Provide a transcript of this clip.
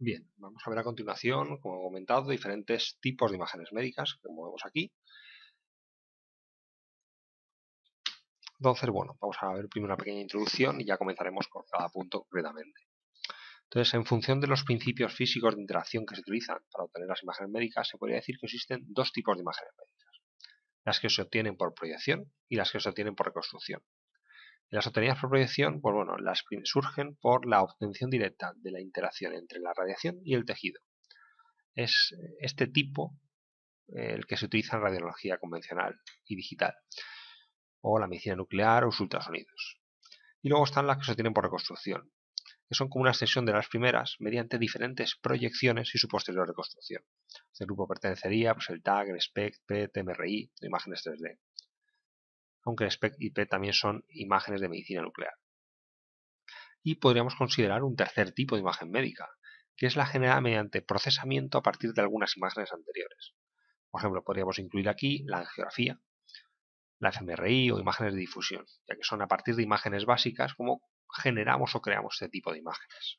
Bien, vamos a ver a continuación, como he comentado, diferentes tipos de imágenes médicas, que vemos aquí. Entonces, bueno, vamos a ver primero una pequeña introducción y ya comenzaremos con cada punto concretamente. Entonces, en función de los principios físicos de interacción que se utilizan para obtener las imágenes médicas, se podría decir que existen dos tipos de imágenes médicas. Las que se obtienen por proyección y las que se obtienen por reconstrucción. Las obtenidas por proyección, pues bueno, las surgen por la obtención directa de la interacción entre la radiación y el tejido. Es este tipo el que se utiliza en radiología convencional y digital, o la medicina nuclear o los ultrasonidos. Y luego están las que se obtienen por reconstrucción, que son como una extensión de las primeras mediante diferentes proyecciones y su posterior reconstrucción. Este grupo pertenecería pues, el TAG, el SPECT, PET, MRI, imágenes 3D aunque SPEC y PET también son imágenes de medicina nuclear. Y podríamos considerar un tercer tipo de imagen médica, que es la generada mediante procesamiento a partir de algunas imágenes anteriores. Por ejemplo, podríamos incluir aquí la angiografía, la fMRI o imágenes de difusión, ya que son a partir de imágenes básicas como generamos o creamos este tipo de imágenes.